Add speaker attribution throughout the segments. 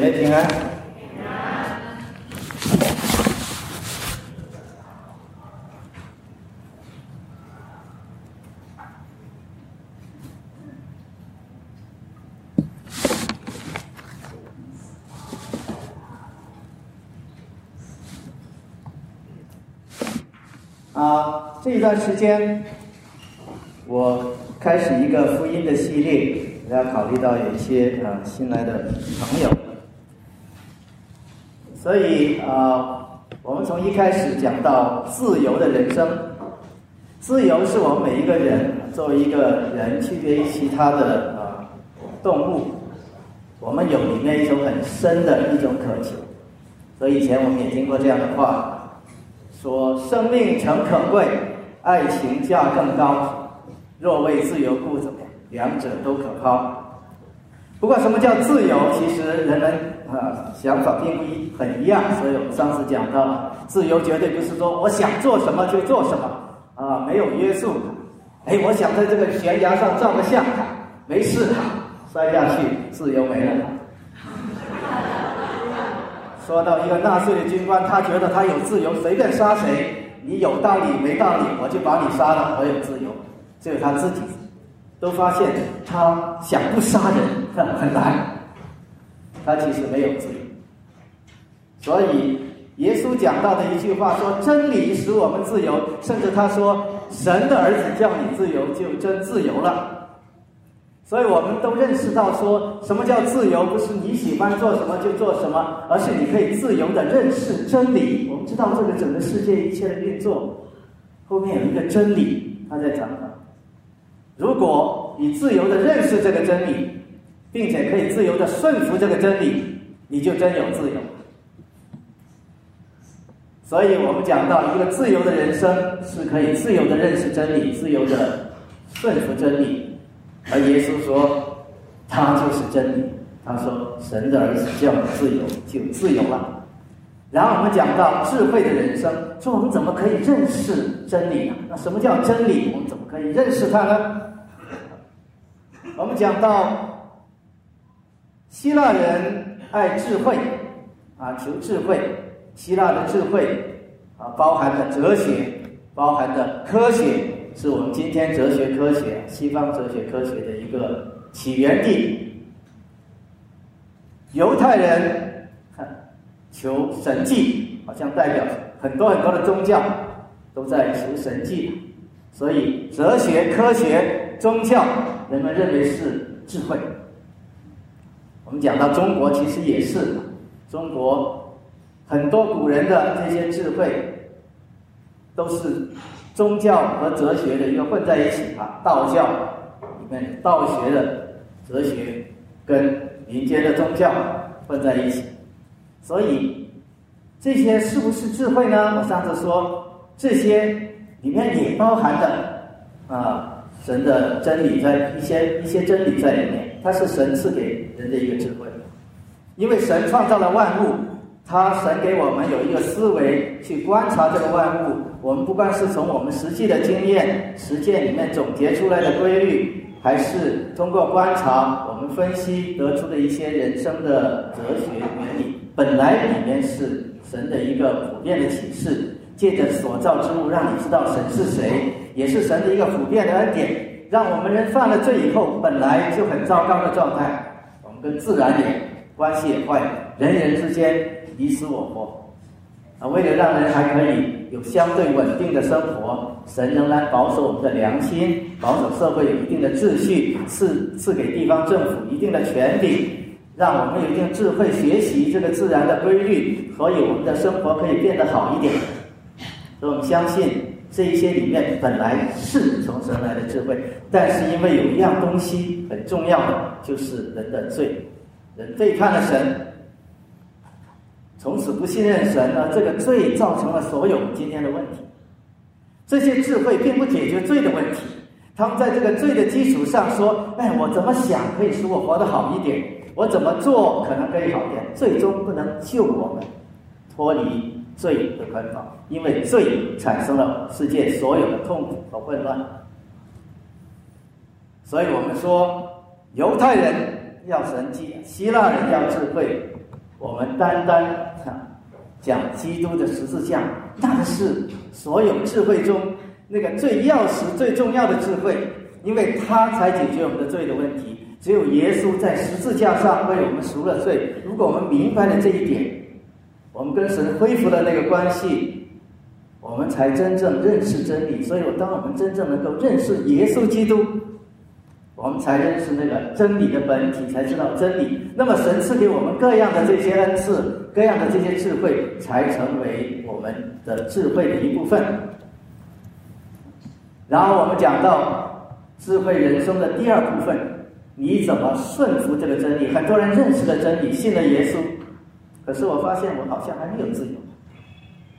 Speaker 1: 妹平安。啊，这一段时间，我开始一个福音的系列，要考虑到有一些啊新来的朋友，所以啊，我们从一开始讲到自由的人生，自由是我们每一个人作为一个人区别于其他的啊动物，我们有里面一种很深的一种渴求，所以以前我们也听过这样的话。说生命诚可贵，爱情价更高。若为自由故，怎么样？两者都可抛。不过，什么叫自由？其实人们啊想法并不一很一样。所以我们上次讲到，自由绝对不是说我想做什么就做什么啊，没有约束。哎，我想在这个悬崖上照个相，没事，摔下去，自由没了。说到一个纳粹的军官，他觉得他有自由，随便杀谁，你有道理没道理，我就把你杀了，我有自由。只有他自己都发现，他想不杀人很难，他其实没有自由。所以耶稣讲到的一句话说：“真理使我们自由。”甚至他说：“神的儿子叫你自由，就真自由了。”所以我们都认识到，说什么叫自由？不是你喜欢做什么就做什么，而是你可以自由的认识真理。我们知道这个整个世界一切的运作后面有一个真理，他在讲？如果你自由的认识这个真理，并且可以自由的顺服这个真理，你就真有自由。所以我们讲到一个自由的人生，是可以自由的认识真理，自由的顺服真理。而耶稣说，他就是真理。他说，神的儿子叫你自由，就自由了。然后我们讲到智慧的人生，说我们怎么可以认识真理呢？那什么叫真理？我们怎么可以认识它呢？我们讲到希腊人爱智慧，啊，求智慧。希腊的智慧啊，包含着哲学，包含着科学。是我们今天哲学科学、西方哲学科学的一个起源地。犹太人求神迹，好像代表很多很多的宗教都在求神迹，所以哲学、科学、宗教，人们认为是智慧。我们讲到中国，其实也是中国很多古人的这些智慧都是。宗教和哲学的一个混在一起啊，道教里面道学的哲学跟民间的宗教混在一起，所以这些是不是智慧呢？我上次说这些里面也包含着啊神的真理在一些一些真理在里面，它是神赐给人的一，因为神创造了万物。他神给我们有一个思维去观察这个万物，我们不管是从我们实际的经验、实践里面总结出来的规律，还是通过观察我们分析得出的一些人生的哲学原理，本来里面是神的一个普遍的启示，借着所造之物让你知道神是谁，也是神的一个普遍的恩典，让我们人犯了罪以后本来就很糟糕的状态，我们跟自然也关系也坏，人人之间。你死我活，啊，为了让人还可以有相对稳定的生活，神仍然保守我们的良心，保守社会有一定的秩序，赐赐给地方政府一定的权利，让我们有一定智慧学习这个自然的规律，所以我们的生活可以变得好一点。所以我们相信这一些里面本来是从神来的智慧，但是因为有一样东西很重要的，就是人的罪，人背叛了神。从此不信任神呢？这个罪造成了所有今天的问题。这些智慧并不解决罪的问题，他们在这个罪的基础上说：“哎，我怎么想可以使我活得好一点？我怎么做可能可以好一点？”最终不能救我们脱离罪的捆绑，因为罪产生了世界所有的痛苦和混乱。所以我们说，犹太人要神迹，希腊人要智慧，我们单单讲基督的十字架，那是所有智慧中那个最要实、最重要的智慧，因为它才解决我们的罪的问题。只有耶稣在十字架上为我们赎了罪。如果我们明白了这一点，我们跟神恢复了那个关系，我们才真正认识真理。所以，当我们真正能够认识耶稣基督，我们才认识那个真理的本体，才知道真理。那么，神赐给我们各样的这些恩赐，各样的这些智慧，才成为我们的智慧的一部分。然后，我们讲到智慧人生的第二部分。你怎么顺服这个真理？很多人认识了真理，信了耶稣，可是我发现我好像还没有自由。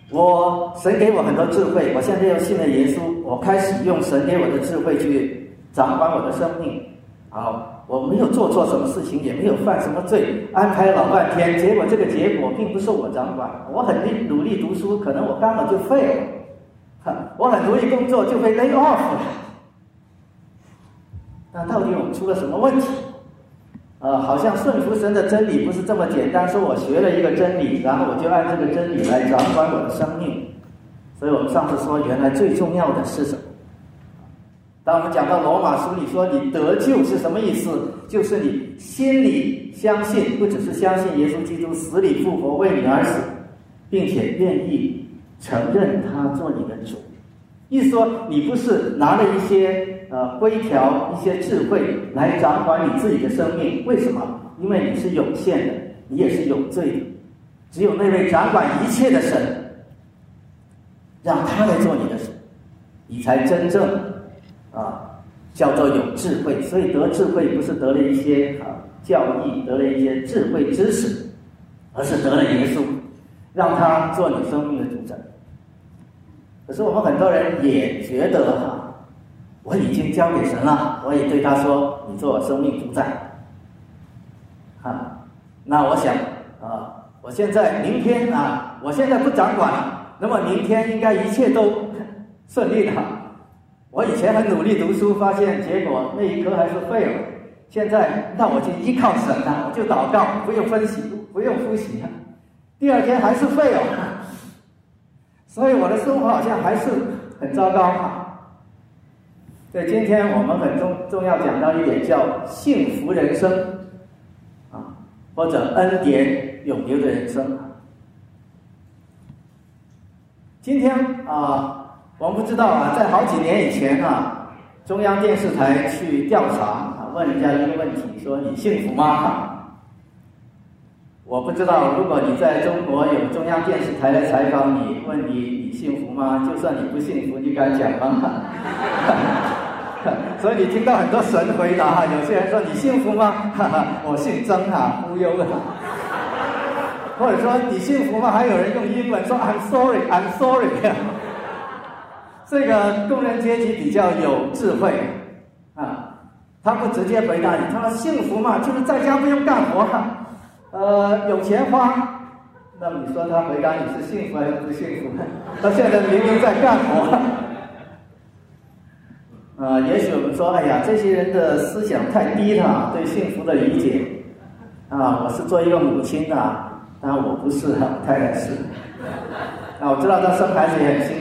Speaker 1: 我神给我很多智慧，我现在又信了耶稣，我开始用神给我的智慧去掌管我的生命。好，我没有做错什么事情，也没有犯什么罪，安排老半天，结果这个结果并不是我掌管。我很力努力读书，可能我刚好就废了。我很努力工作，就被 lay off 了。那到底我们出了什么问题？呃，好像顺服神的真理不是这么简单，说我学了一个真理，然后我就按这个真理来掌管我的生命。所以我们上次说，原来最重要的是什么？当我们讲到罗马书里说你得救是什么意思？就是你心里相信，不只是相信耶稣基督死里复活为你而死，并且愿意承认他做你的主。意思说，你不是拿了一些呃规条、一些智慧来掌管你自己的生命？为什么？因为你是有限的，你也是有罪的。只有那位掌管一切的神，让他来做你的神，你才真正啊叫做有智慧。所以得智慧不是得了一些啊教义，得了一些智慧知识，而是得了耶稣，让他做你生命的主宰。可是我们很多人也觉得哈，我已经交给神了，我也对他说：“你做我生命主宰。”啊，那我想啊，我现在明天啊，我现在不掌管了，那么明天应该一切都 顺利的。我以前很努力读书，发现结果那一科还是废了。现在那我就依靠神了，我就祷告，不用分析，不用复习，第二天还是废了。所以我的生活好像还是很糟糕哈。对，今天我们很重重要讲到一点叫幸福人生，啊，或者恩典永留的人生。今天啊，我们不知道啊，在好几年以前啊，中央电视台去调查啊，问人家一个问题，说你幸福吗？我不知道，如果你在中国有中央电视台来采访你，问你你幸福吗？就算你不幸福，你敢讲吗？所以你听到很多神回答哈，有些人说你幸福吗？哈哈，我姓曾哈，忽悠的。或者说你幸福吗？还有人用英文说 I'm sorry, I'm sorry。这个工人阶级比较有智慧啊，他不直接回答你，他说幸福嘛，就是在家不用干活。呃，有钱花，那你说他回答你是幸福还是不幸福？他现在明明在干活。啊，也许我们说，哎呀，这些人的思想太低了，对幸福的理解。啊，我是做一个母亲的，当然我不是，太太是。啊，我知道他生孩子也很辛。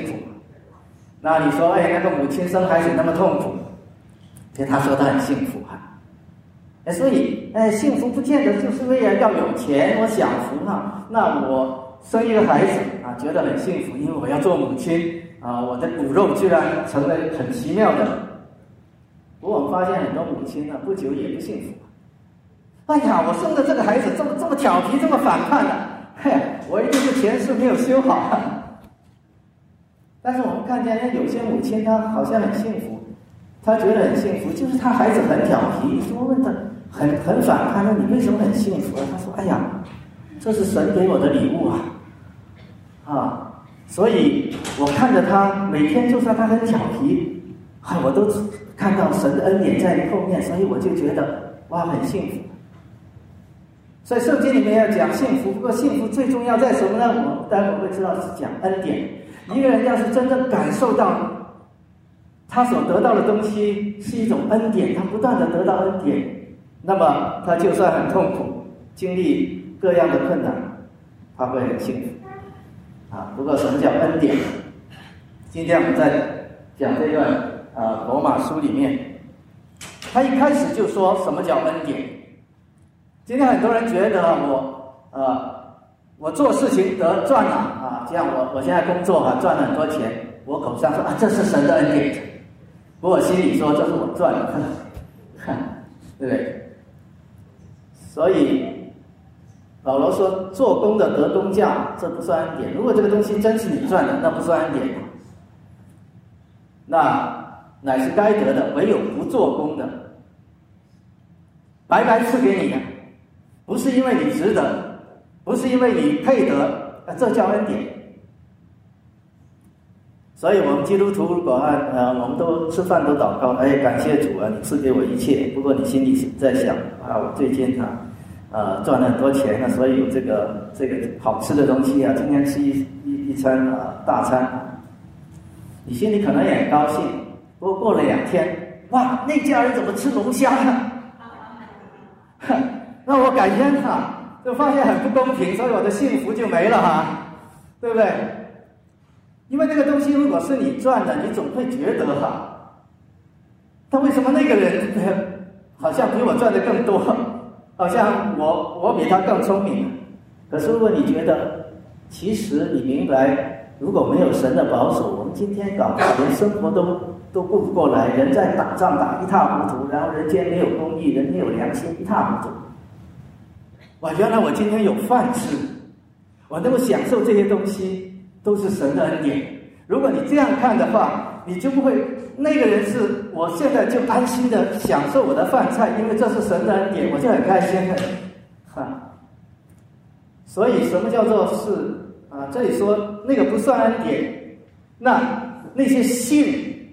Speaker 1: 那你说，哎，那个母亲生孩子那么痛苦，其实她说她很幸福哈。哎，所以，哎，幸福不见得就是为了要有钱，我享福哈。那我生一个孩子啊，觉得很幸福，因为我要做母亲啊。我的骨肉居然成了很奇妙的。不过我发现很多母亲呢，不久也不幸福。哎呀，我生的这个孩子这么这么调皮，这么反叛的，嘿，我一定是前世没有修好。但是我们看见，有些母亲她好像很幸福，她觉得很幸福，就是她孩子很调皮。说问她？很很反叛，那你为什么很幸福啊？他说：“哎呀，这是神给我的礼物啊，啊，所以我看着他每天，就算他很调皮，啊，我都看到神的恩典在后面，所以我就觉得哇，很幸福。所以圣经里面要讲幸福，不过幸福最重要在什么呢？我待会儿会知道是讲恩典。一个人要是真正感受到他所得到的东西是一种恩典，他不断的得到恩典。”那么他就算很痛苦，经历各样的困难，他会很幸福。啊，不过什么叫恩典？今天我们在讲这段啊罗马书里面，他一开始就说什么叫恩典？今天很多人觉得我呃我做事情得赚了啊，这样我我现在工作哈赚了很多钱，我口上说啊这是神的恩典，不过心里说这是我赚的，对不对？所以老罗说：“做工的得工价，这不算恩典。如果这个东西真是你赚的，那不算恩典。那乃是该得的。唯有不做工的，白白赐给你的，不是因为你值得，不是因为你配得，这叫恩典。所以我们基督徒如果按呃，我们都吃饭都祷告，哎，感谢主啊，你赐给我一切。不过你心里在想啊，我最近啊。”呃，赚了很多钱呢，所以有这个这个好吃的东西啊。今天吃一一一餐啊大餐，你心里可能也很高兴。不过过了两天，哇，那家人怎么吃龙虾呢？那我感觉哈，就发现很不公平，所以我的幸福就没了哈，对不对？因为那个东西如果是你赚的，你总会觉得哈，他为什么那个人好像比我赚的更多？好像我我比他更聪明，可是如果你觉得，其实你明白，如果没有神的保守，我们今天搞连生活都都顾不过来，人在打仗打一塌糊涂，然后人间没有公义，人没有良心，一塌糊涂。哇，原来我今天有饭吃，我能够享受这些东西，都是神的恩典。如果你这样看的话，你就不会。那个人是我现在就安心的享受我的饭菜，因为这是神的恩典，我就很开心。哈，所以什么叫做是啊？这里说那个不算恩典，那那些信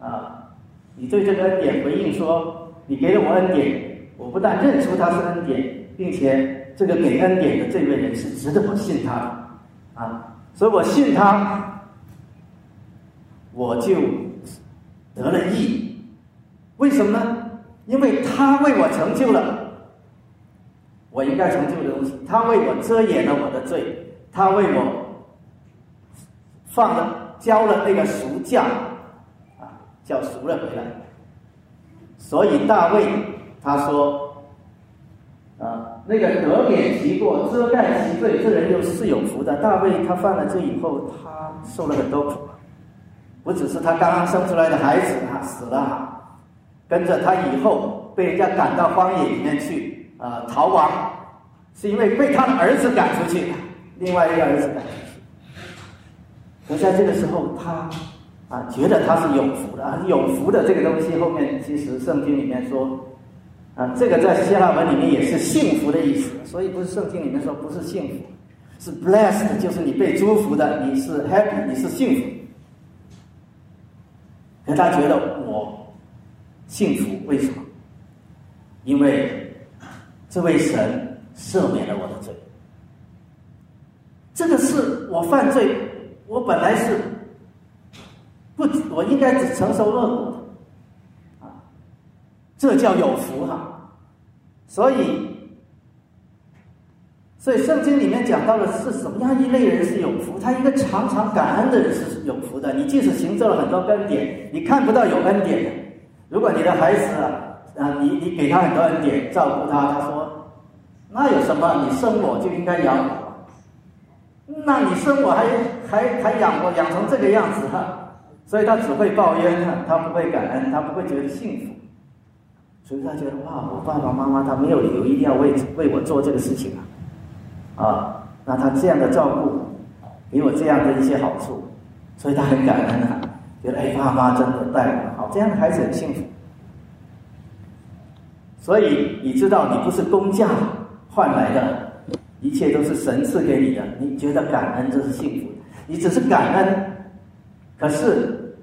Speaker 1: 啊，你对这个恩典回应说，你给了我恩典，我不但认出他是恩典，并且这个给恩典的这位人是值得我信他的啊，所以我信他，我就。得了益，为什么呢？因为他为我成就了我应该成就的东西，他为我遮掩了我的罪，他为我放了交了那个赎价，啊，叫赎了回来。所以大卫他说，那个得免其过、遮盖其罪，这人就是有福的。大卫他犯了罪以后，他受了很多苦。不只是他刚刚生出来的孩子啊死了，跟着他以后被人家赶到荒野里面去啊逃亡，是因为被他的儿子赶出去，另外一个儿子赶出去。而在这个时候，他啊觉得他是有福的啊，有福的这个东西后面其实圣经里面说啊，这个在希腊文里面也是幸福的意思，所以不是圣经里面说不是幸福，是 blessed，就是你被祝福的，你是 happy，你是幸福。可他觉得我幸福，为什么？因为这位神赦免了我的罪。这个是我犯罪，我本来是不，我应该只承受恶果，这叫有福哈。所以。所以圣经里面讲到的是什么样一类人是有福？他一个常常感恩的人是有福的。你即使行做了很多恩典，你看不到有恩典的。如果你的孩子啊，啊，你你给他很多恩典，照顾他，他说，那有什么？你生我就应该养我，那你生我还还还养我养成这个样子哈？所以他只会抱怨，他不会感恩，他不会觉得幸福。所以他觉得哇，我爸爸妈妈他没有理由一定要为为我做这个事情啊。啊，那他这样的照顾，给我这样的一些好处，所以他很感恩啊，觉得哎，爸妈真的带我好，这样的孩子很幸福。所以你知道，你不是工价换来的，一切都是神赐给你的，你觉得感恩这是幸福，你只是感恩。可是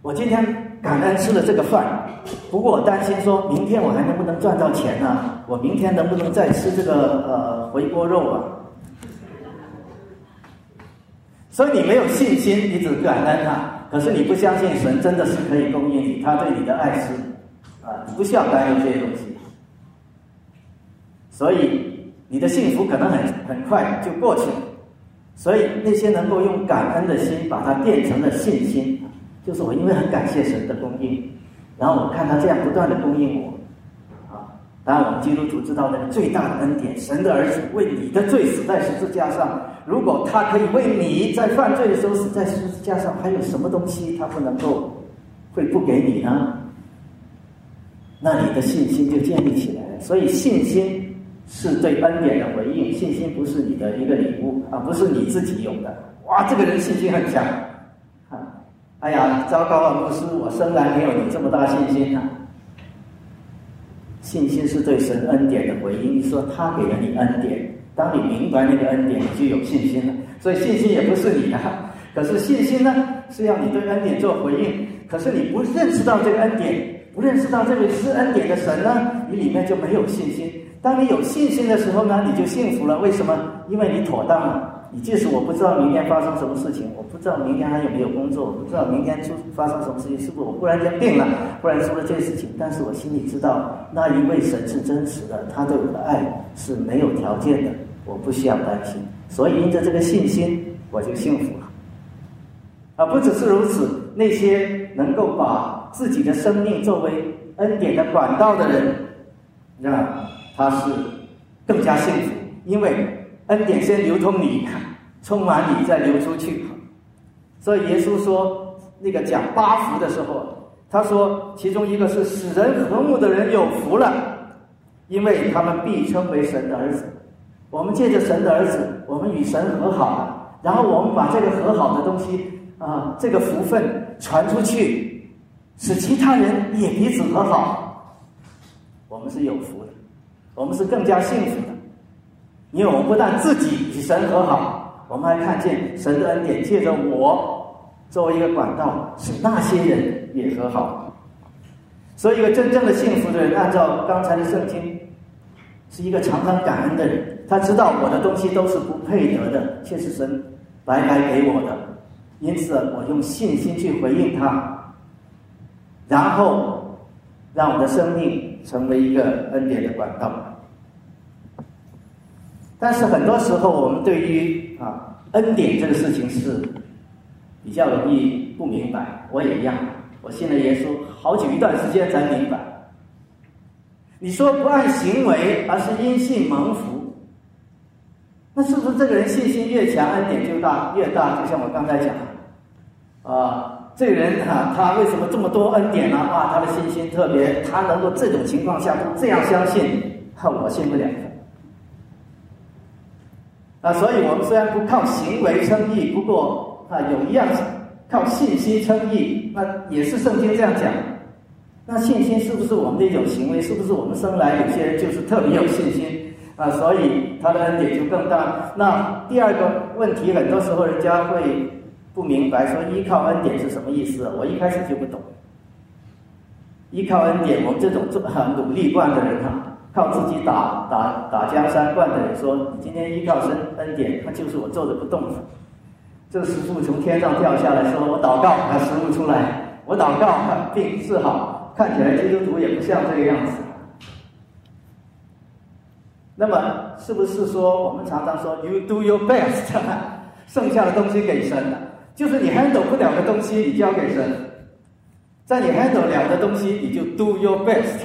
Speaker 1: 我今天感恩吃了这个饭，不过我担心说明天我还能不能赚到钱呢？我明天能不能再吃这个呃回锅肉啊？所以你没有信心，你只感恩他，可是你不相信神真的是可以供应你，他对你的爱是啊，你不需要担忧这些东西。所以你的幸福可能很很快就过去了。所以那些能够用感恩的心把它变成了信心，就是我因为很感谢神的供应，然后我看他这样不断的供应我，啊，当然我们基督徒知道那个最大的恩典，神的儿子为你的罪死在十字架上，如果他可以为你在犯罪的时候死在十字架上，还有什么东西他不能够会不给你呢？那你的信心就建立起来了。所以信心。是对恩典的回应，信心不是你的一个礼物啊，不是你自己有的。哇，这个人信心很强，哎呀，糟糕啊，牧师，我生来没有你这么大信心啊。信心是对神恩典的回应，说他给了你恩典，当你明白那个恩典，你就有信心了。所以信心也不是你的，可是信心呢，是要你对恩典做回应。可是你不认识到这个恩典，不认识到这位施恩典的神呢，你里面就没有信心。当你有信心的时候呢，你就幸福了。为什么？因为你妥当了。你即使我不知道明天发生什么事情，我不知道明天还有没有工作，我不知道明天出发生什么事情，是不是我忽然间病了，忽然出了这事情？但是我心里知道，那一位神是真实的，他对我的爱是没有条件的，我不需要担心。所以因着这个信心，我就幸福了。啊，不只是如此，那些能够把自己的生命作为恩典的管道的人，让。他是更加幸福，因为恩典先流通你，充满你再流出去。所以耶稣说那个讲八福的时候，他说其中一个是使人和睦的人有福了，因为他们必称为神的儿子。我们借着神的儿子，我们与神和好了，然后我们把这个和好的东西啊，这个福分传出去，使其他人也彼此和好，我们是有福的。我们是更加幸福的，因为我们不但自己与神和好，我们还看见神的恩典借着我作为一个管道，使那些人也和好。所以，一个真正的幸福的人，按照刚才的圣经，是一个常常感恩的人。他知道我的东西都是不配得的，却是神白白给我的，因此我用信心去回应他，然后让我的生命。成为一个恩典的管道，但是很多时候我们对于啊恩典这个事情是比较容易不明白。我也一样，我信了耶稣好久一段时间才明白。你说不按行为，而是因信蒙福，那是不是这个人信心越强，恩典就大越大？就像我刚才讲啊。这个人哈，他为什么这么多恩典呢？啊，他的信心特别，他能够这种情况下这样相信，哈，我信不了。啊，所以我们虽然不靠行为称义，不过啊，有一样靠信心称义，那也是圣经这样讲。那信心是不是我们的一种行为？是不是我们生来有些人就是特别有信心啊？所以他的恩典就更大。那第二个问题，很多时候人家会。不明白说依靠恩典是什么意思？我一开始就不懂。依靠恩典，我们这种做很努力惯的人哈，靠自己打打打江山惯的人说，你今天依靠神恩典，那就是我坐着不动。这师傅从天上掉下来说，我祷告把食物出来，我祷告病治好，看起来基督徒也不像这个样子。那么是不是说我们常常说 “You do your best”，剩下的东西给神了？就是你 handle 不了的东西，你交给神；在你 handle 了的东西，你就 do your best。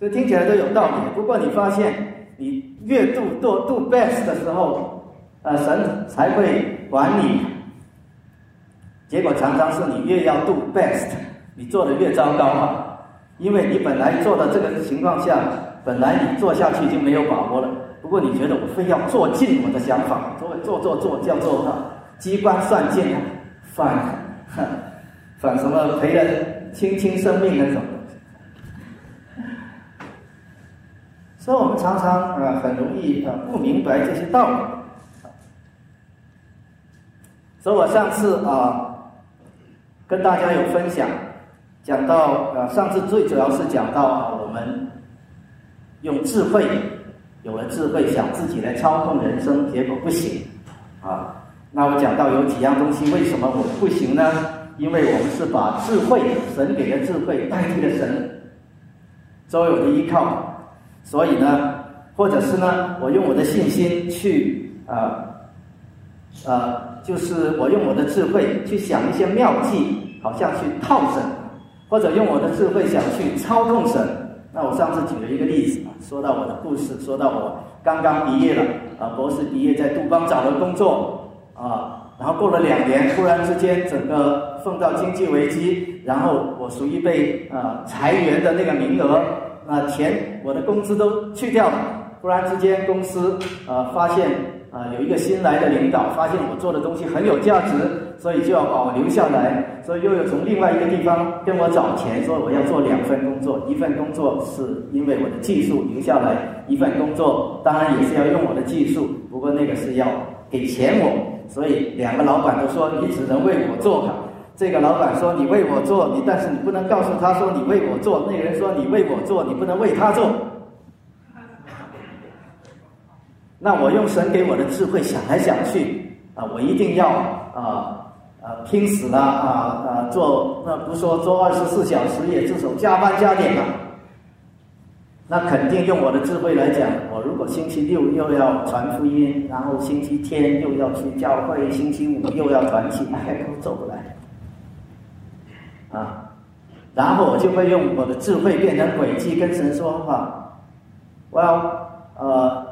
Speaker 1: 这听起来都有道理。不过你发现，你越 do do best 的时候，呃，神才会管你。结果常常是你越要 do best，你做的越糟糕啊！因为你本来做的这个情况下，本来你做下去就没有把握了。不过你觉得我非要做尽我的想法，做做做做叫做哈。机关算尽，反 反什么赔了青青生命那种，所以我们常常啊很容易啊不明白这些道理。所以我上次啊跟大家有分享，讲到啊上次最主要是讲到我们用智慧，有了智慧想自己来操控人生，结果不行啊。那我讲到有几样东西，为什么我不行呢？因为我们是把智慧，神给的智慧代替了神，作为我的依靠。所以呢，或者是呢，我用我的信心去啊啊，就是我用我的智慧去想一些妙计，好像去套神，或者用我的智慧想去操控神。那我上次举了一个例子，说到我的故事，说到我刚刚毕业了啊，博士毕业在杜邦找了工作啊，然后过了两年，突然之间整个碰到经济危机，然后我属于被啊裁员的那个名额。那，钱我的工资都去掉了。忽然之间，公司呃发现啊有一个新来的领导，发现我做的东西很有价值，所以就要把我留下来。所以又有从另外一个地方跟我找钱，说我要做两份工作，一份工作是因为我的技术留下来，一份工作当然也是要用我的技术，不过那个是要给钱我。所以两个老板都说你只能为我做好。这个老板说：“你为我做，你但是你不能告诉他说你为我做。”那个人说：“你为我做，你不能为他做。”那我用神给我的智慧想来想去啊，我一定要啊啊拼死了啊啊做那不说做二十四小时也至少加班加点嘛。那肯定用我的智慧来讲，我如果星期六又要传福音，然后星期天又要去教会，星期五又要团契，哎，都做不来。啊，然后我就会用我的智慧变成轨迹跟神说话。我要呃，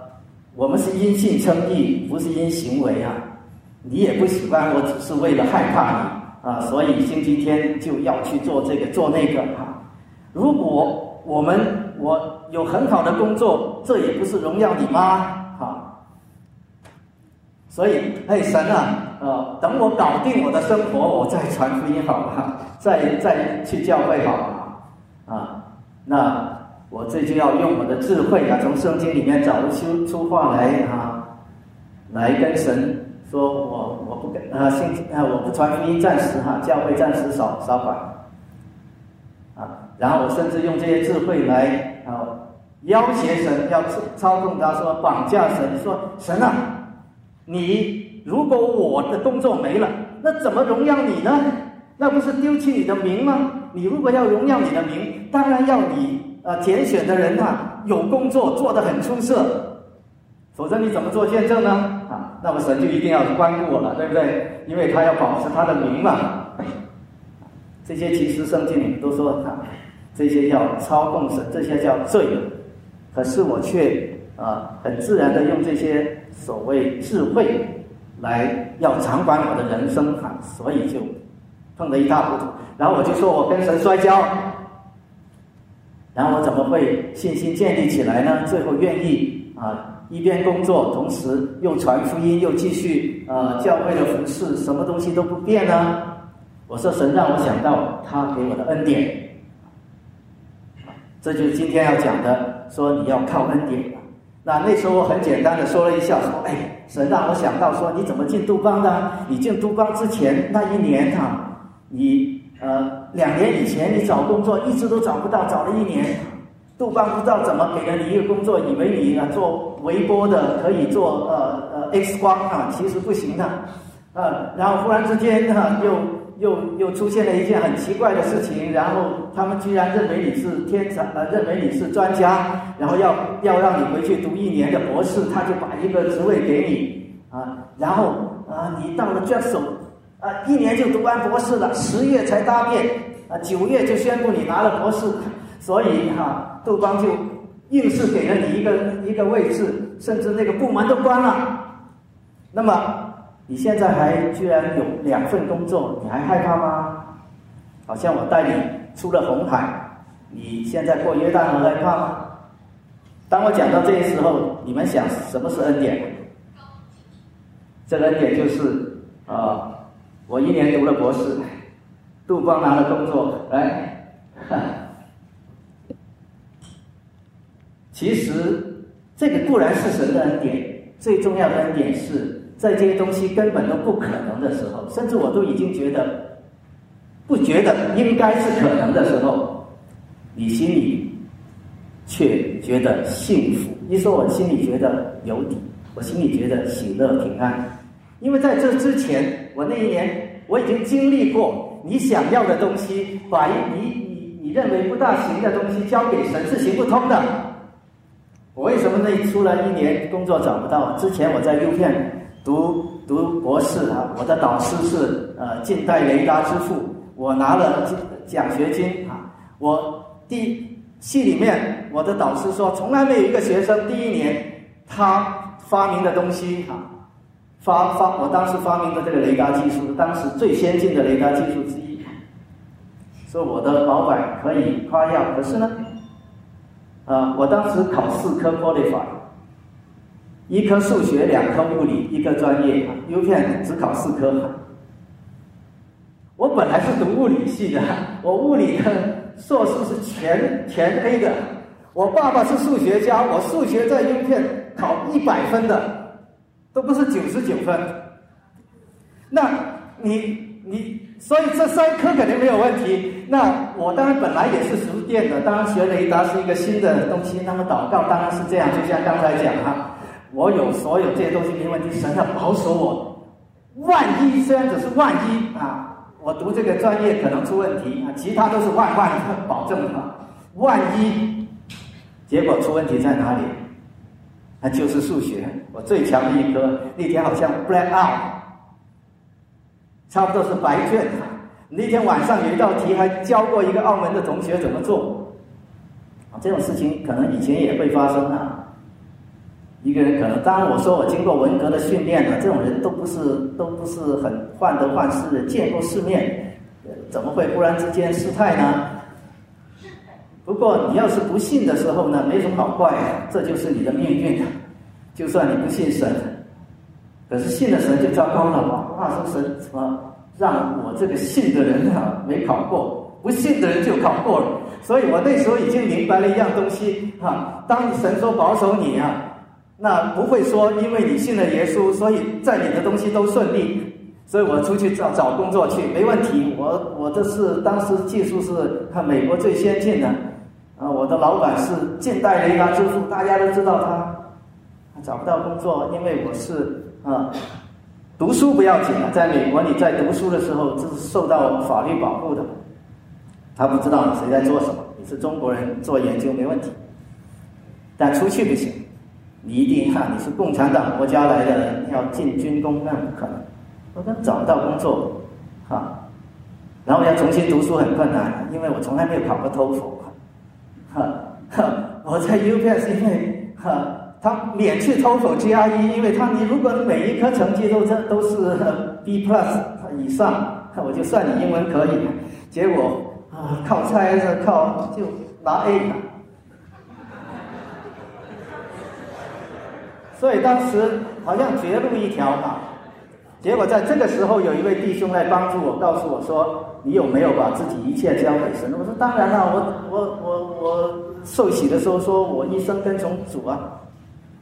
Speaker 1: 我们是因信称义，不是因行为啊。你也不喜欢我，只是为了害怕你啊，所以星期天就要去做这个做那个哈。如果我们我有很好的工作，这也不是荣耀你吗？哈。所以，哎，神啊！呃，等我搞定我的生活，我再传福音好吗？再再去教会好吗？啊，那我这就要用我的智慧啊，从圣经里面找出出话来啊，来跟神说，我我不跟啊信啊我不传福音，暂时哈，教会暂时少少管啊，然后我甚至用这些智慧来啊要挟神，要操操控他说绑架神，说神啊，你。如果我的工作没了，那怎么荣耀你呢？那不是丢弃你的名吗？你如果要荣耀你的名，当然要你呃拣选的人啊有工作做得很出色，否则你怎么做见证呢？啊，那么神就一定要关顾我了，对不对？因为他要保持他的名嘛。这些其实圣经里面都说啊，这些叫操控神，这些叫罪。可是我却啊很自然的用这些所谓智慧。来要掌管我的人生哈，所以就碰得一塌糊涂。然后我就说我跟神摔跤，然后我怎么会信心建立起来呢？最后愿意啊一边工作，同时又传福音，又继续啊教会的服饰，什么东西都不变呢？我说神让我想到他给我的恩典，这就是今天要讲的，说你要靠恩典。那那时候我很简单的说了一下，说哎，神让我想到说，你怎么进杜邦的？你进杜邦之前那一年哈，你呃两年以前你找工作一直都找不到，找了一年，杜邦不知道怎么给了你一个工作，以为你啊做微波的可以做呃呃 X 光啊，其实不行的，呃，然后忽然之间哈又。又又出现了一件很奇怪的事情，然后他们居然认为你是天才，呃，认为你是专家，然后要要让你回去读一年的博士，他就把一个职位给你，啊，然后啊，你到了 j a s o 啊，一年就读完博士了，十月才答辩，啊，九月就宣布你拿了博士，所以哈，杜邦就硬是给了你一个一个位置，甚至那个部门都关了，那么。你现在还居然有两份工作，你还害怕吗？好像我带你出了红海，你现在过约旦河害怕吗？当我讲到这些时候，你们想什么是恩典？这个恩典就是啊，我一年读了博士，杜光拿了工作，来，其实这个固然是神的恩典，最重要的恩典是。在这些东西根本都不可能的时候，甚至我都已经觉得不觉得应该是可能的时候，你心里却觉得幸福。一说我心里觉得有底，我心里觉得喜乐平安，因为在这之前，我那一年我已经经历过，你想要的东西，把你你你认为不大行的东西交给神是行不通的。我为什么那出来一年工作找不到？之前我在 U 片读读博士啊，我的导师是呃近代雷达之父，我拿了奖学金啊。我第系里面我的导师说，从来没有一个学生第一年他发明的东西哈，发发我当时发明的这个雷达技术，当时最先进的雷达技术之一，说我的老板可以夸耀。可是呢？啊，我当时考四科 qualify，一科数学，两科物理，一科专业。U 片只考四科。我本来是读物理系的，我物理的硕士是全全 A 的。我爸爸是数学家，我数学在 U 片考一百分的，都不是九十九分。那你？你所以这三科肯定没有问题。那我当然本来也是熟练的，当然学雷达是一个新的东西。那么祷告当然是这样，就像刚才讲哈，我有所有这些东西没问题，神要保守我。万一虽然只是万一啊，我读这个专业可能出问题啊，其他都是万万保证的。万一结果出问题在哪里？那就是数学，我最强的一科。那天好像 black out。差不多是白卷。那天晚上有一道题，还教过一个澳门的同学怎么做。啊，这种事情可能以前也会发生啊。一个人可能，当然我说我经过文革的训练了，这种人都不是都不是很患得患失的，见过世面，怎么会忽然之间失态呢？不过你要是不信的时候呢，没什么好怪，这就是你的命运。就算你不信神。可是信了神就糟糕了嘛？怕说神什么让我这个信的人啊没考过，不信的人就考过了。所以我那时候已经明白了一样东西哈：当神说保守你啊，那不会说因为你信了耶稣，所以在你的东西都顺利。所以我出去找找工作去没问题。我我这是当时技术是看美国最先进的啊，我的老板是近代雷达之父，大家都知道他找不到工作，因为我是。啊，读书不要紧啊，在美国你在读书的时候，这是受到法律保护的。他不知道你谁在做什么，你是中国人做研究没问题，但出去不行，你一定看你是共产党国家来的人，要进军工那不可能，我根本找不到工作，啊，然后要重新读书很困难，因为我从来没有考过托福，哈，哈，我在 U P S 因为哈。他免去 TOEFL GRE，因为他你如果每一科成绩都这都是 B plus 以上，我就算你英文可以。结果啊，靠猜着靠就拿 A。所以当时好像绝路一条嘛。结果在这个时候，有一位弟兄来帮助我，告诉我说：“你有没有把自己一切交给神？”我说：“当然了，我我我我受洗的时候说我一生跟从主啊。”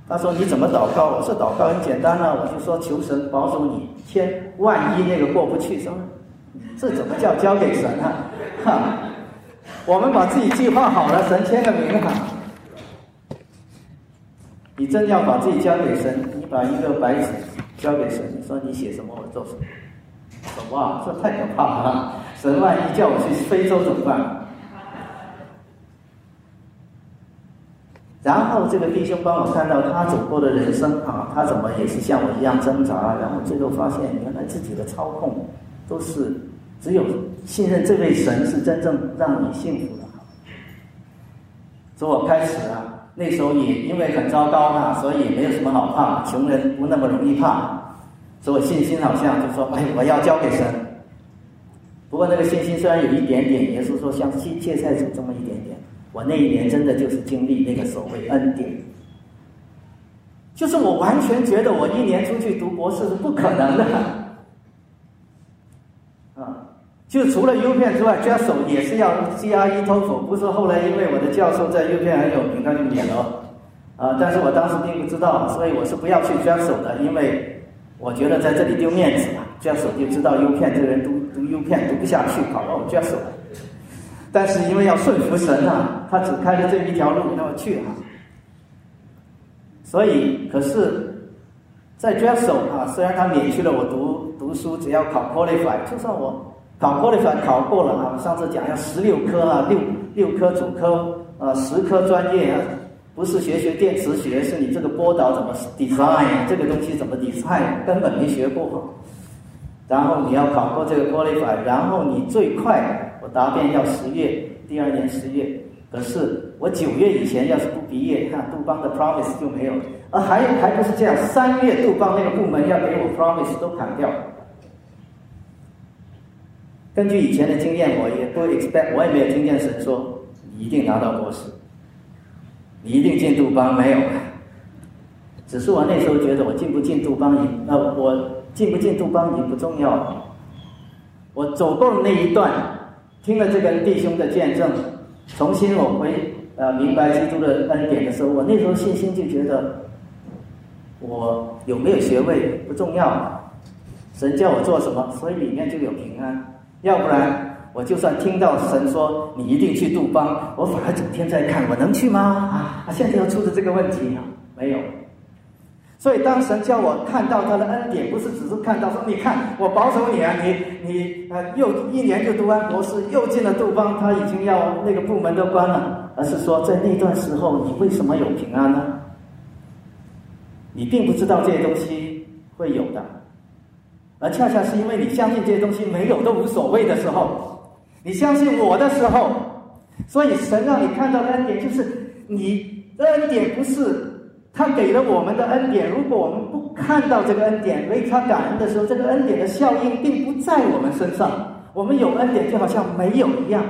Speaker 1: 他说：“你怎么祷告？”我说：“祷告很简单啊，我就说求神保守你，千万一那个过不去，说这怎么叫交给神啊？哈，我们把自己计划好了，神签个名哈。你真要把自己交给神，你把一个白纸交给神，说你写什么我做什么。哇，这太可怕了！神万一叫我去非洲怎么办？”然后这个弟兄帮我看到他走过的人生啊，他怎么也是像我一样挣扎，然后最后发现原来自己的操控都是只有信任这位神是真正让你幸福的。所以我开始啊，那时候也因为很糟糕嘛，所以没有什么好怕，穷人不那么容易怕，所以我信心好像就说，哎，我要交给神。不过那个信心虽然有一点点，也是说像芥芥菜种这么一点点。我那一年真的就是经历那个所谓恩典，就是我完全觉得我一年出去读博士是不可能的，就除了 U 片之外 j a s 也是要 gr eto 手不是后来因为我的教授在 U 片很有名，他就免了，啊，但是我当时并不知道，所以我是不要去 j a s 的，因为我觉得在这里丢面子嘛 j a s 就知道 U 片这个人读读 U 片读不下去，跑到 j a s 但是因为要顺服神啊，他只开了这一条路，那么去啊。所以，可是，在 j a s o 啊，虽然他免去了我读读书，只要考 Qualify，就算我考 Qualify 考过了啊，上次讲要十六科啊，六六科主科，呃，十科专业啊，不是学学电磁学，是你这个波导怎么 design，这个东西怎么 design，根本没学过。然后你要考过这个 qualify，然后你最快我答辩要十月，第二年十月。可是我九月以前要是不毕业，看杜邦的 promise 就没有。而还还不是这样，三月杜邦那个部门要给我 promise 都砍掉。根据以前的经验，我也不 expect，我也没有听见神说你一定拿到博士，你一定进杜邦没有。只是我那时候觉得我进不进杜邦已，呃，我进不进杜邦营不重要。我走过了那一段，听了这个弟兄的见证。重新我回呃明白基督的恩典的时候，我那时候信心就觉得，我有没有学位不重要，神叫我做什么，所以里面就有平安。要不然我就算听到神说你一定去杜邦，我反而整天在看我能去吗？啊，现在要出的这个问题啊，没有。所以，当神叫我看到他的恩典，不是只是看到说，你看我保守你啊，你你呃又一年就读完博士，又进了杜邦，他已经要那个部门都关了，而是说在那段时候，你为什么有平安呢？你并不知道这些东西会有的，而恰恰是因为你相信这些东西没有都无所谓的时候，你相信我的时候，所以神让你看到的恩典就是你的恩典不是。他给了我们的恩典，如果我们不看到这个恩典，为他感恩的时候，这个恩典的效应并不在我们身上。我们有恩典就好像没有一样。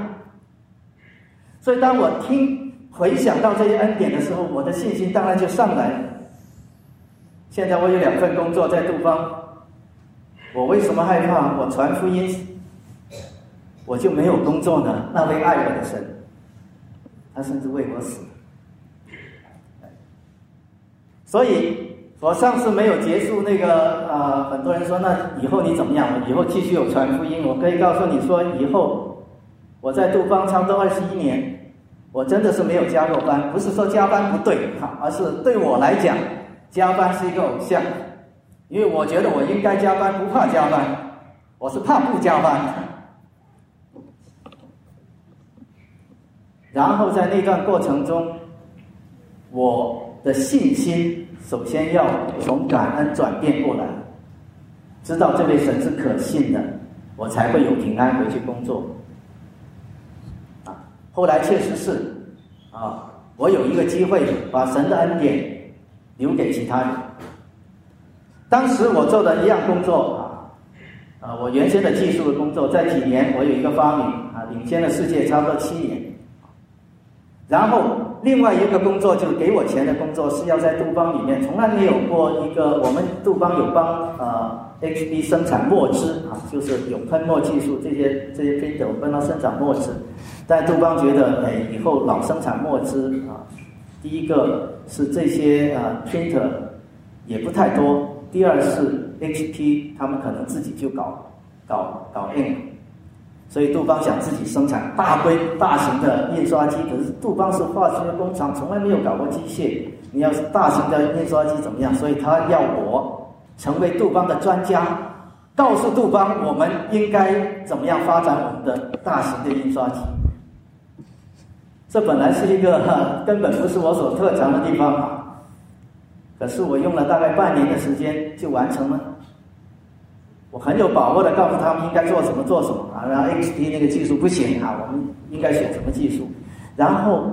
Speaker 1: 所以，当我听回想到这些恩典的时候，我的信心当然就上来了。现在我有两份工作在杜邦，我为什么害怕？我传福音，我就没有工作呢？那位爱我的神，他甚至为我死。所以，我上次没有结束那个啊，很多人说那以后你怎么样？以后继续有传福音。我可以告诉你说，以后我在杜邦差不多二十一年，我真的是没有加过班。不是说加班不对哈，而是对我来讲，加班是一个偶像，因为我觉得我应该加班，不怕加班，我是怕不加班。然后在那段过程中，我。的信心首先要从感恩转变过来，知道这位神是可信的，我才会有平安回去工作。啊，后来确实是，啊，我有一个机会把神的恩典留给其他人。当时我做的一样工作啊，啊，我原先的技术的工作，在几年我有一个发明啊，领先了世界差不多七年，然后。另外一个工作就是给我钱的工作，是要在杜邦里面，从来没有过一个。我们杜邦有帮呃 HB 生产墨汁啊，就是有喷墨技术，这些这些 printer 帮他生产墨汁。但杜邦觉得，哎，以后老生产墨汁啊，第一个是这些啊 printer 也不太多，第二是 HP 他们可能自己就搞搞搞 ink。所以杜邦想自己生产大规大型的印刷机，可是杜邦是化学工厂，从来没有搞过机械。你要是大型的印刷机怎么样？所以他要我成为杜邦的专家，告诉杜邦我们应该怎么样发展我们的大型的印刷机。这本来是一个根本不是我所特长的地方，可是我用了大概半年的时间就完成了。我很有把握的告诉他们应该做什么做什么啊，然后 XP 那个技术不行啊，我们应该选什么技术？然后，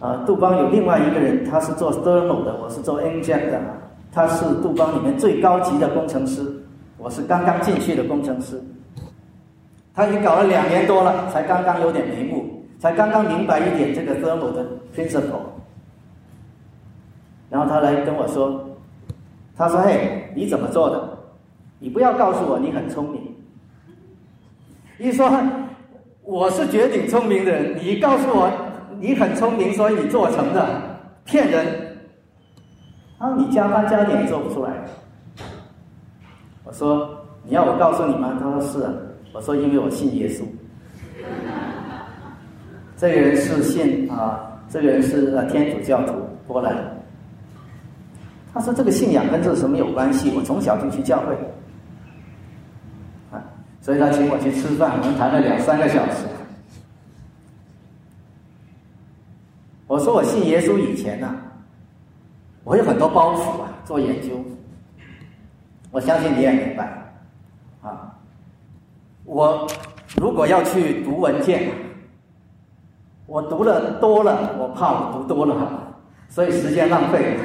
Speaker 1: 呃，杜邦有另外一个人，他是做 thermal 的，我是做 inject 的，他是杜邦里面最高级的工程师，我是刚刚进去的工程师。他已经搞了两年多了，才刚刚有点眉目，才刚刚明白一点这个 thermal 的 principle。然后他来跟我说，他说：“嘿，你怎么做的？”你不要告诉我你很聪明。一说我是绝顶聪明的人，你告诉我你很聪明，所以你做成的，骗人。啊，你加班加点做不出来。我说你要我告诉你吗？他说是啊。我说因为我信耶稣。这个人是信啊，这个人是呃天主教徒，波兰。他说这个信仰跟这什么有关系？我从小就去教会。啊所以他请我去吃饭，我们谈了两三个小时。我说我信耶稣以前呢，我有很多包袱啊，做研究。我相信你也明白，啊，我如果要去读文件，我读了多了，我怕我读多了，所以时间浪费。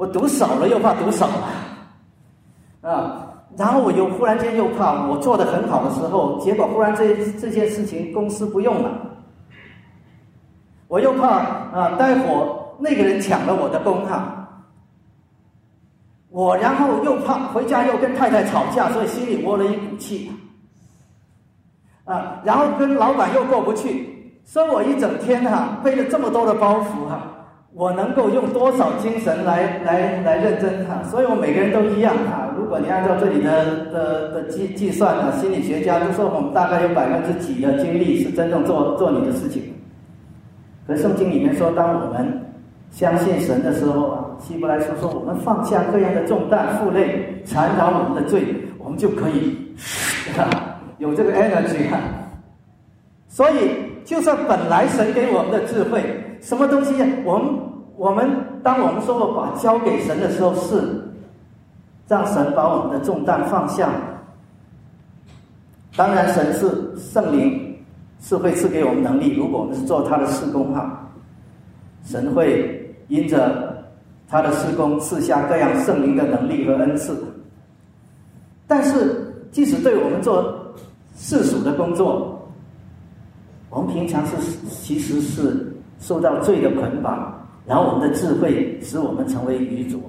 Speaker 1: 我读少了又怕读少了，啊，然后我又忽然间又怕我做的很好的时候，结果忽然这这件事情公司不用了，我又怕啊，待会那个人抢了我的工哈，我然后又怕回家又跟太太吵架，所以心里窝了一股气，啊，然后跟老板又过不去，说我一整天哈背了这么多的包袱哈。我能够用多少精神来来来认真哈？所以我每个人都一样哈。如果你按照这里的的的计计算啊，心理学家都说我们大概有百分之几的精力是真正做做你的事情。可圣经里面说，当我们相信神的时候啊，希伯来书说，我们放下各样的重担负累缠绕我们的罪，我们就可以 有这个 energy 哈。所以，就算本来神给我们的智慧。什么东西？我们我们当我们说我把交给神的时候，是让神把我们的重担放下。当然，神是圣灵，是会赐给我们能力。如果我们是做他的施工哈，神会因着他的施工赐下各样圣灵的能力和恩赐。但是，即使对我们做世俗的工作，我们平常是其实是。受到罪的捆绑，然后我们的智慧使我们成为愚拙。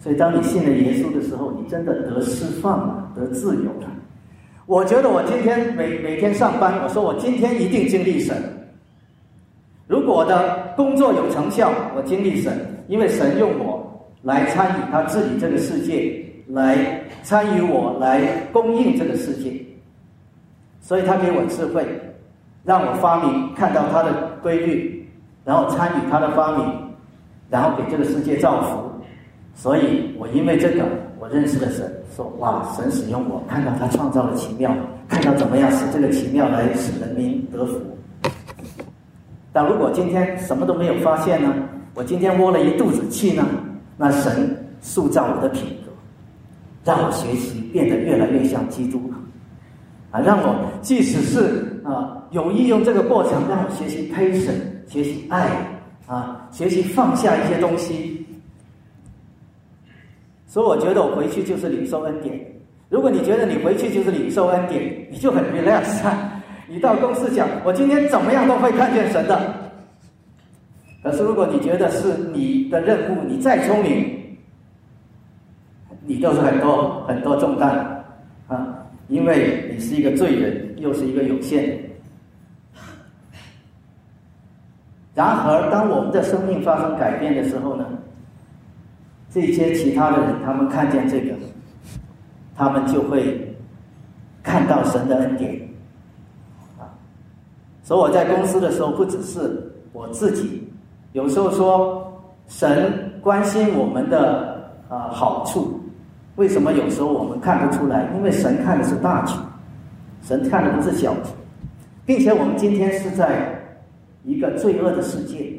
Speaker 1: 所以，当你信了耶稣的时候，你真的得释放了，得自由了。我觉得我今天每每天上班，我说我今天一定经历神。如果我的工作有成效，我经历神，因为神用我来参与他治理这个世界，来参与我来供应这个世界，所以他给我智慧。让我发明看到他的规律，然后参与他的发明，然后给这个世界造福。所以我因为这个，我认识了神，说哇，神使用我，看到他创造了奇妙，看到怎么样使这个奇妙来使人民得福。但如果今天什么都没有发现呢？我今天窝了一肚子气呢？那神塑造我的品格，让我学习变得越来越像基督。啊，让我即使是啊，有意用这个过程让我学习 patience，学习爱，啊，学习放下一些东西。所以我觉得我回去就是领受恩典。如果你觉得你回去就是领受恩典，你就很 relax。你到公司讲，我今天怎么样都会看见神的。可是如果你觉得是你的任务，你再聪明，你都是很多很多重担啊。因为你是一个罪人，又是一个有限。然而，当我们的生命发生改变的时候呢？这些其他的人，他们看见这个，他们就会看到神的恩典。啊，所以我在公司的时候，不只是我自己，有时候说神关心我们的啊好处。为什么有时候我们看不出来？因为神看的是大局，神看的不是小局，并且我们今天是在一个罪恶的世界，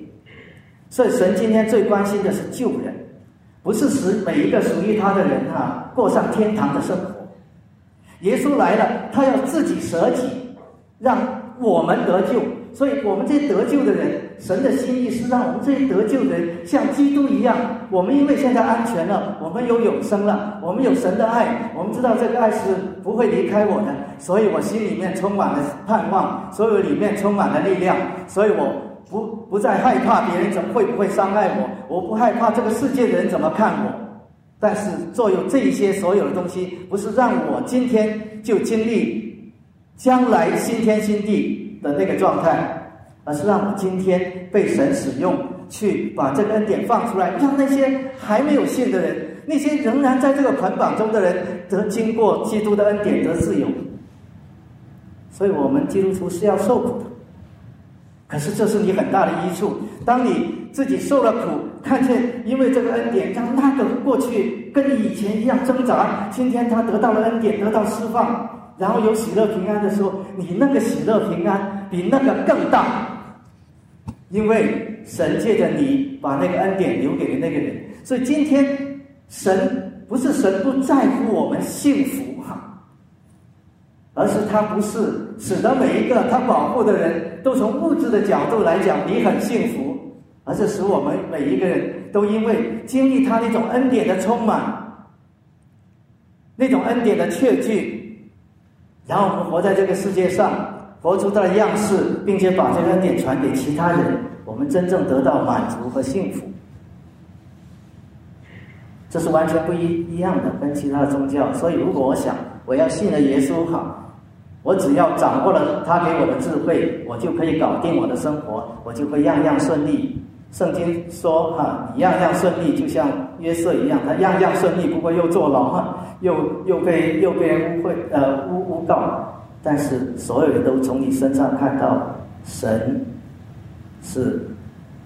Speaker 1: 所以神今天最关心的是救人，不是使每一个属于他的人哈过上天堂的生活。耶稣来了，他要自己舍己，让我们得救。所以我们这些得救的人，神的心意是让我们这些得救的人像基督一样。我们因为现在安全了，我们有永生了，我们有神的爱，我们知道这个爱是不会离开我的，所以我心里面充满了盼望，所有里面充满了力量，所以我不不再害怕别人怎么会不会伤害我，我不害怕这个世界的人怎么看我。但是做有这些所有的东西，不是让我今天就经历将来新天新地。的那个状态，而是让我今天被神使用，去把这个恩典放出来，让那些还没有信的人，那些仍然在这个捆绑中的人，得经过基督的恩典得自由。所以，我们基督徒是要受苦的，可是这是你很大的益处。当你自己受了苦，看见因为这个恩典，让那个过去跟以前一样挣扎，今天他得到了恩典，得到释放。然后有喜乐平安的时候，你那个喜乐平安比那个更大，因为神借着你把那个恩典留给了那个人。所以今天神不是神不在乎我们幸福哈，而是他不是使得每一个他保护的人都从物质的角度来讲你很幸福，而是使我们每一个人都因为经历他那种恩典的充满，那种恩典的确据，然后我们活在这个世界上，活出他的样式，并且把这个恩典传给其他人，我们真正得到满足和幸福。这是完全不一一样的，跟其他的宗教。所以，如果我想我要信了耶稣哈，我只要掌握了他给我的智慧，我就可以搞定我的生活，我就会样样顺利。圣经说哈，你样样顺利，就像约瑟一样，他样样顺利，不过又坐牢哈，又又被又被人污秽呃诬诬告，但是所有人都从你身上看到神是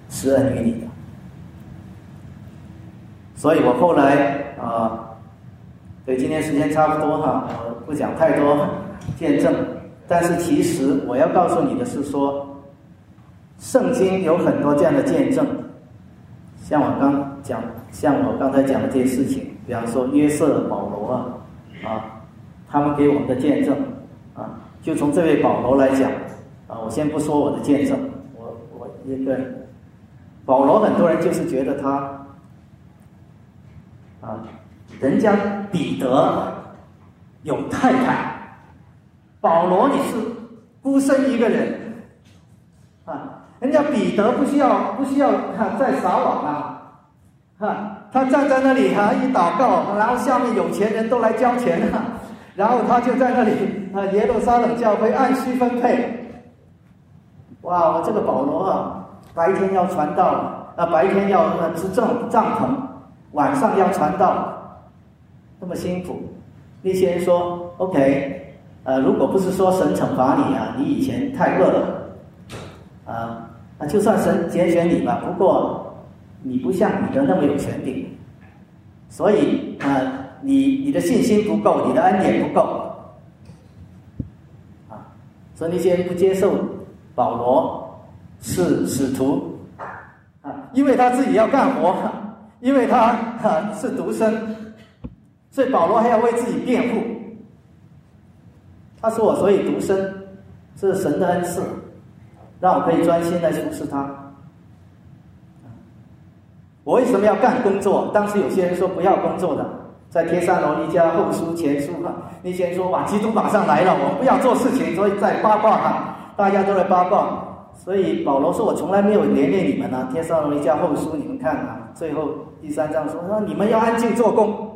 Speaker 1: 施恩于你的。所以我后来啊，对今天时间差不多哈，我不讲太多见证。但是其实我要告诉你的是说，圣经有很多这样的见证，像我刚讲，像我刚才讲的这些事情，比方说约瑟、保罗啊，啊，他们给我们的见证啊，就从这位保罗来讲啊，我先不说我的见证，我我一个保罗，很多人就是觉得他。啊，人家彼得有太太，保罗你是孤身一个人，啊，人家彼得不需要不需要哈再撒网啊，哈，他站在那里哈一祷告，然后下面有钱人都来交钱了，然后他就在那里啊耶路撒冷教会按需分配，哇，我这个保罗啊，白天要传道啊，白天要支正帐篷。晚上要传道，那么辛苦。那些人说：“OK，呃，如果不是说神惩罚你啊，你以前太饿了，啊，那就算神拣选你吧。不过你不像彼得那么有权柄，所以啊，你你的信心不够，你的恩典不够，啊，所以那些人不接受保罗是使徒，啊，因为他自己要干活。”因为他哈是独生，所以保罗还要为自己辩护。他说：“我所以独生，是神的恩赐，让我可以专心来服侍他。我为什么要干工作？当时有些人说不要工作的，在帖撒罗尼迦后书前书哈，那些人说哇，基督马上来了，我不要做事情，所以在八卦哈，大家都在八卦。所以保罗说我从来没有连累你们呢。帖撒罗尼迦后书你们看啊，最后。”第三章说：“说你们要安静做工。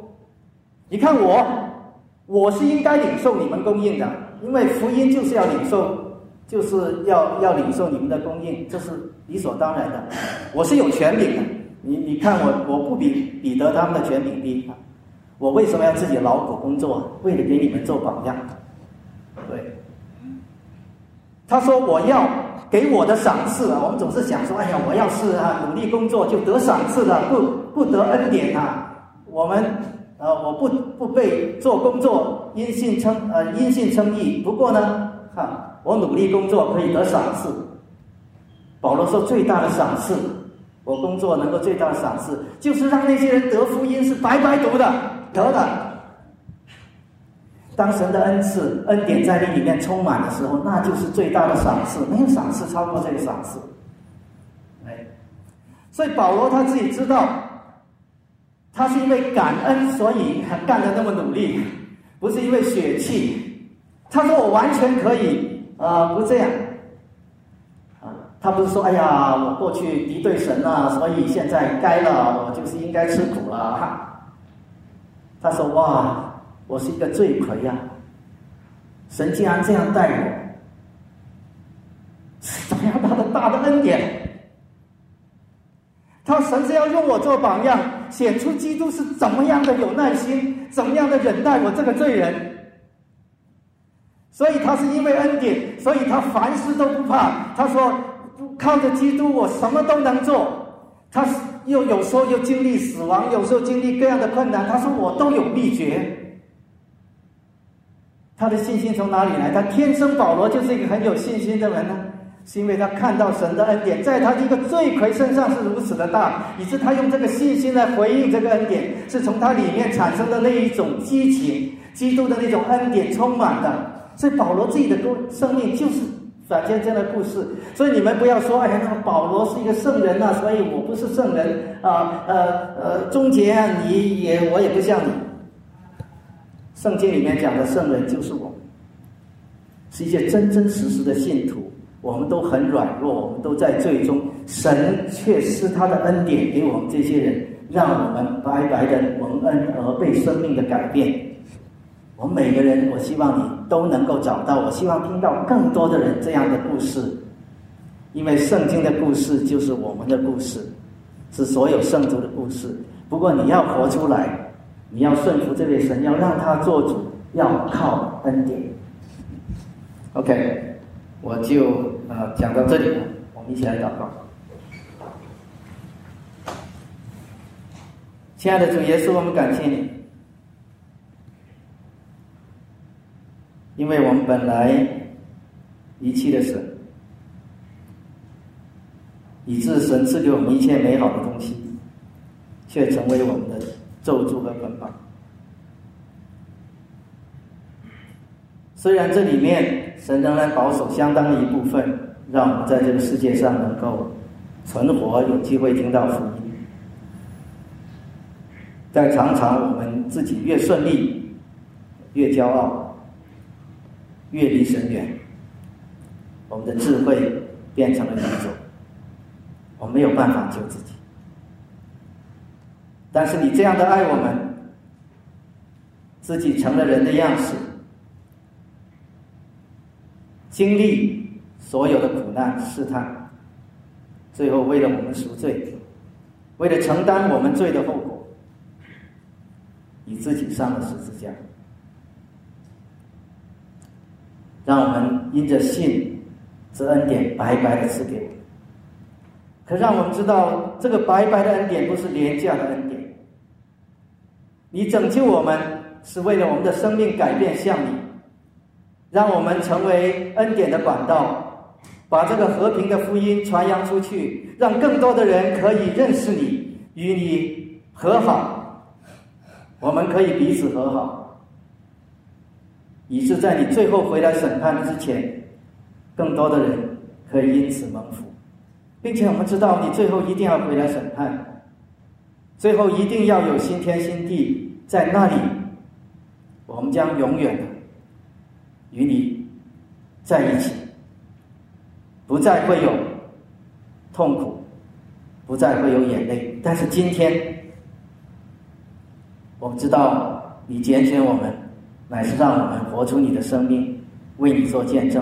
Speaker 1: 你看我，我是应该领受你们供应的，因为福音就是要领受，就是要要领受你们的供应，这是理所当然的。我是有权柄的。你你看我，我不比彼得他们的权柄低。我为什么要自己劳苦工作？为了给你们做榜样。对。他说我要。”给我的赏赐啊！我们总是想说，哎呀，我要是啊努力工作就得赏赐了，不不得恩典啊！我们呃，我不不被做工作因信称呃因信称义。不过呢，哈，我努力工作可以得赏赐。保罗说，最大的赏赐，我工作能够最大的赏赐，就是让那些人得福音是白白读的得的。当神的恩赐、恩典在你里面充满的时候，那就是最大的赏赐，没有赏赐超过这个赏赐。哎，所以保罗他自己知道，他是因为感恩，所以干的那么努力，不是因为血气。他说我完全可以啊，不这样。啊，他不是说哎呀，我过去敌对神啊，所以现在该了，我就是应该吃苦了哈。他说哇。我是一个罪魁呀！神竟然这样待我，怎么样他的大的恩典？他神是要用我做榜样，显出基督是怎么样的有耐心，怎么样的忍耐我这个罪人。所以他是因为恩典，所以他凡事都不怕。他说：“靠着基督，我什么都能做。”他又有时候又经历死亡，有时候经历各样的困难。他说：“我都有秘诀。”他的信心从哪里来？他天生保罗就是一个很有信心的人呢。是因为他看到神的恩典在他这个罪魁身上是如此的大，以致他用这个信心来回应这个恩典，是从他里面产生的那一种激情，基督的那种恩典充满的。所以保罗自己的故生命就是转见这样的故事。所以你们不要说，哎呀，那个保罗是一个圣人呐，所以我不是圣人啊，呃呃，终结啊，你也我也不像你。圣经里面讲的圣人就是我们，是一些真真实实的信徒。我们都很软弱，我们都在最终，神却是他的恩典给我们这些人，让我们白白的蒙恩而被生命的改变。我们每个人，我希望你都能够找到，我希望听到更多的人这样的故事，因为圣经的故事就是我们的故事，是所有圣徒的故事。不过你要活出来，你要顺服这位神，要让他做主，要靠恩典。OK。我就呃讲到这里了，我们一起来祷告。亲爱的主耶稣，我们感谢你，因为我们本来遗弃的神，以致神赐给我们一切美好的东西，却成为我们的咒诅和捆绑。虽然这里面神仍然保守相当一部分，让我们在这个世界上能够存活，有机会听到福音，但常常我们自己越顺利，越骄傲，越离神远，我们的智慧变成了愚种，我们没有办法救自己。但是你这样的爱我们，自己成了人的样式。经历所有的苦难试探，最后为了我们赎罪，为了承担我们罪的后果，你自己上了十字架，让我们因着信，这恩典白白的赐给我们。可让我们知道，这个白白的恩典不是廉价的恩典。你拯救我们，是为了我们的生命改变向你。让我们成为恩典的管道，把这个和平的福音传扬出去，让更多的人可以认识你，与你和好。我们可以彼此和好，以致在你最后回来审判之前，更多的人可以因此蒙福，并且我们知道你最后一定要回来审判，最后一定要有新天新地，在那里，我们将永远的。与你在一起，不再会有痛苦，不再会有眼泪。但是今天，我们知道你拣选我们，乃是让我们活出你的生命，为你做见证。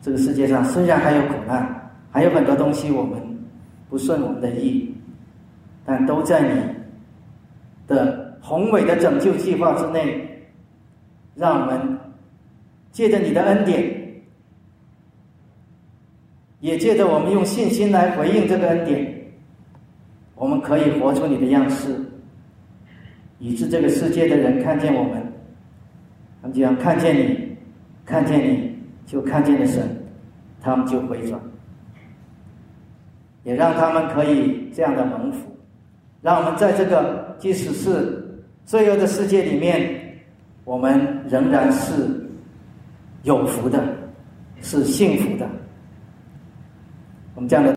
Speaker 1: 这个世界上虽然还有苦难，还有很多东西我们不顺我们的意，但都在你的宏伟的拯救计划之内，让我们。借着你的恩典，也借着我们用信心来回应这个恩典，我们可以活出你的样式，以致这个世界的人看见我们，他们讲看见你，看见你就看见了神，他们就回转，也让他们可以这样的蒙福，让我们在这个即使是罪恶的世界里面，我们仍然是。有福的，是幸福的。我们这样的。